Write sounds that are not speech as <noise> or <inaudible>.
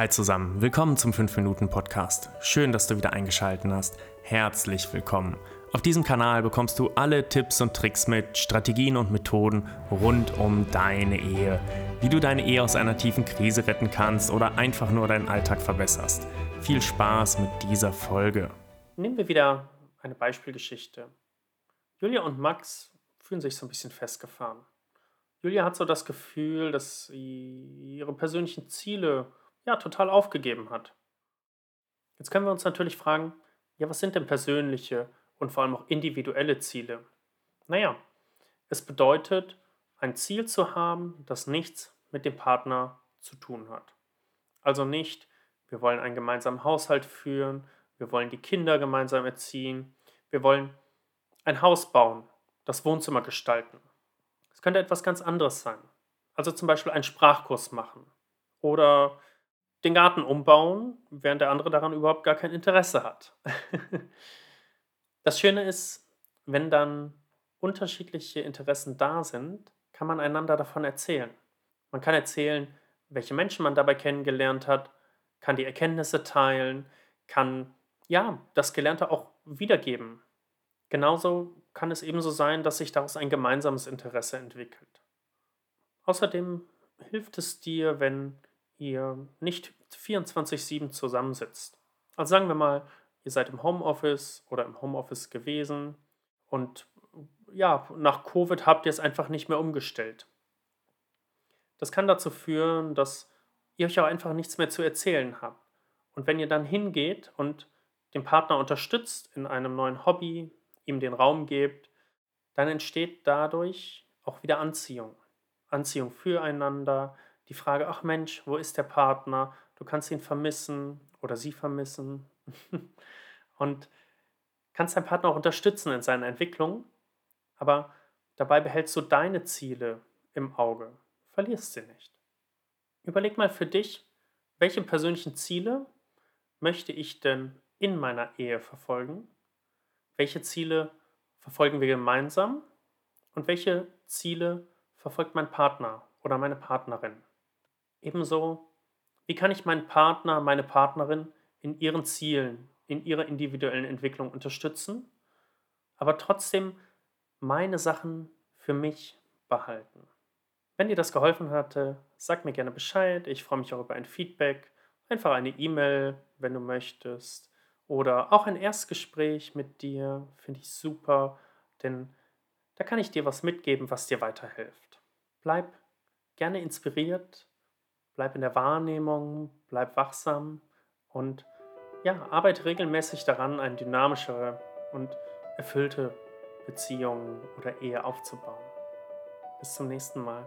Hi zusammen, willkommen zum 5-Minuten-Podcast. Schön, dass du wieder eingeschaltet hast. Herzlich willkommen. Auf diesem Kanal bekommst du alle Tipps und Tricks mit, Strategien und Methoden rund um deine Ehe. Wie du deine Ehe aus einer tiefen Krise retten kannst oder einfach nur deinen Alltag verbesserst. Viel Spaß mit dieser Folge. Nehmen wir wieder eine Beispielgeschichte. Julia und Max fühlen sich so ein bisschen festgefahren. Julia hat so das Gefühl, dass ihre persönlichen Ziele ja total aufgegeben hat. Jetzt können wir uns natürlich fragen, ja, was sind denn persönliche und vor allem auch individuelle Ziele? Naja, es bedeutet, ein Ziel zu haben, das nichts mit dem Partner zu tun hat. Also nicht, wir wollen einen gemeinsamen Haushalt führen, wir wollen die Kinder gemeinsam erziehen, wir wollen ein Haus bauen, das Wohnzimmer gestalten. Es könnte etwas ganz anderes sein. Also zum Beispiel einen Sprachkurs machen oder den Garten umbauen, während der andere daran überhaupt gar kein Interesse hat. <laughs> das Schöne ist, wenn dann unterschiedliche Interessen da sind, kann man einander davon erzählen. Man kann erzählen, welche Menschen man dabei kennengelernt hat, kann die Erkenntnisse teilen, kann ja das Gelernte auch wiedergeben. Genauso kann es ebenso sein, dass sich daraus ein gemeinsames Interesse entwickelt. Außerdem hilft es dir, wenn ihr nicht 24-7 zusammensitzt. Also sagen wir mal, ihr seid im Homeoffice oder im Homeoffice gewesen und ja, nach Covid habt ihr es einfach nicht mehr umgestellt. Das kann dazu führen, dass ihr euch auch einfach nichts mehr zu erzählen habt. Und wenn ihr dann hingeht und den Partner unterstützt in einem neuen Hobby, ihm den Raum gebt, dann entsteht dadurch auch wieder Anziehung. Anziehung füreinander, die Frage, ach Mensch, wo ist der Partner? Du kannst ihn vermissen oder sie vermissen <laughs> und kannst deinen Partner auch unterstützen in seiner Entwicklung, aber dabei behältst du deine Ziele im Auge, verlierst sie nicht. Überleg mal für dich, welche persönlichen Ziele möchte ich denn in meiner Ehe verfolgen welche Ziele verfolgen wir gemeinsam und welche Ziele verfolgt mein Partner oder meine Partnerin. Ebenso, wie kann ich meinen Partner, meine Partnerin in ihren Zielen, in ihrer individuellen Entwicklung unterstützen, aber trotzdem meine Sachen für mich behalten. Wenn dir das geholfen hatte, sag mir gerne Bescheid. Ich freue mich auch über ein Feedback. Einfach eine E-Mail, wenn du möchtest. Oder auch ein Erstgespräch mit dir finde ich super, denn da kann ich dir was mitgeben, was dir weiterhilft. Bleib gerne inspiriert, bleib in der Wahrnehmung, bleib wachsam und ja, arbeite regelmäßig daran, eine dynamischere und erfüllte Beziehung oder Ehe aufzubauen. Bis zum nächsten Mal.